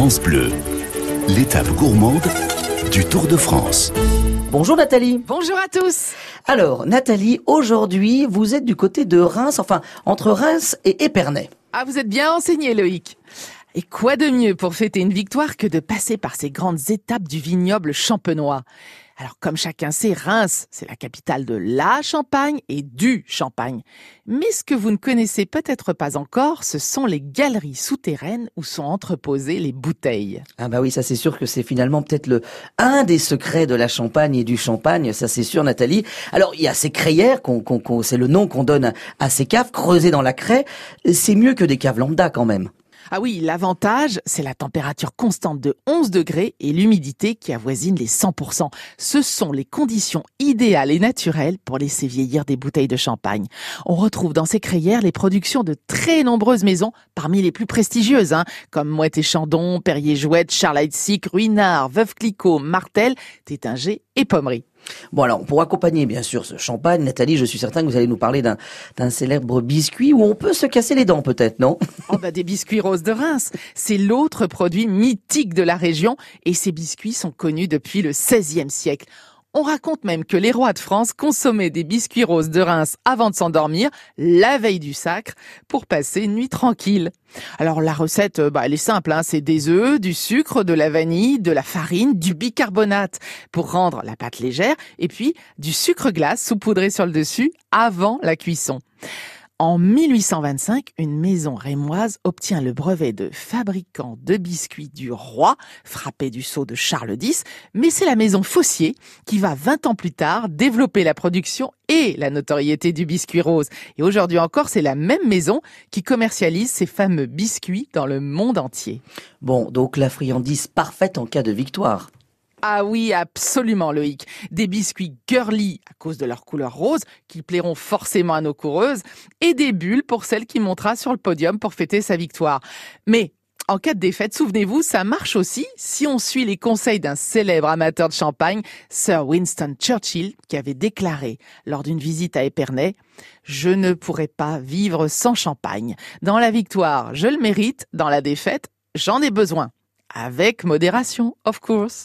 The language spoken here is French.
France Bleu, l'étape gourmande du Tour de France. Bonjour Nathalie. Bonjour à tous. Alors Nathalie, aujourd'hui vous êtes du côté de Reims, enfin entre Reims et Épernay. Ah, vous êtes bien enseigné Loïc. Et quoi de mieux pour fêter une victoire que de passer par ces grandes étapes du vignoble champenois? Alors comme chacun sait, Reims, c'est la capitale de la Champagne et du Champagne. Mais ce que vous ne connaissez peut-être pas encore, ce sont les galeries souterraines où sont entreposées les bouteilles. Ah bah oui, ça c'est sûr que c'est finalement peut-être le un des secrets de la Champagne et du Champagne, ça c'est sûr Nathalie. Alors il y a ces crayères, c'est le nom qu'on donne à ces caves creusées dans la craie. C'est mieux que des caves lambda quand même. Ah oui, l'avantage, c'est la température constante de 11 degrés et l'humidité qui avoisine les 100%. Ce sont les conditions idéales et naturelles pour laisser vieillir des bouteilles de champagne. On retrouve dans ces crayères les productions de très nombreuses maisons, parmi les plus prestigieuses, hein, comme Moët et Chandon, Perrier Jouette, Charles Heitzic, Ruinard, Veuve Clicquot, Martel, Tétinger et Pommery. Bon alors, pour accompagner bien sûr ce champagne, Nathalie, je suis certain que vous allez nous parler d'un célèbre biscuit où on peut se casser les dents peut-être, non? Oh bah des biscuits roses de Reims, c'est l'autre produit mythique de la région et ces biscuits sont connus depuis le XVIe siècle. On raconte même que les rois de France consommaient des biscuits roses de Reims avant de s'endormir, la veille du sacre, pour passer une nuit tranquille. Alors la recette, euh, bah, elle est simple, hein. c'est des œufs, du sucre, de la vanille, de la farine, du bicarbonate pour rendre la pâte légère, et puis du sucre glace saupoudré sur le dessus avant la cuisson. En 1825, une maison rémoise obtient le brevet de fabricant de biscuits du roi, frappé du sceau de Charles X, mais c'est la maison Fossier qui va 20 ans plus tard développer la production et la notoriété du biscuit rose. Et aujourd'hui encore, c'est la même maison qui commercialise ces fameux biscuits dans le monde entier. Bon, donc la friandise parfaite en cas de victoire. Ah oui, absolument Loïc. Des biscuits girly à cause de leur couleur rose, qui plairont forcément à nos coureuses, et des bulles pour celle qui montera sur le podium pour fêter sa victoire. Mais en cas de défaite, souvenez-vous, ça marche aussi si on suit les conseils d'un célèbre amateur de champagne, Sir Winston Churchill, qui avait déclaré lors d'une visite à Épernay, je ne pourrais pas vivre sans champagne. Dans la victoire, je le mérite, dans la défaite, j'en ai besoin. Avec modération, of course.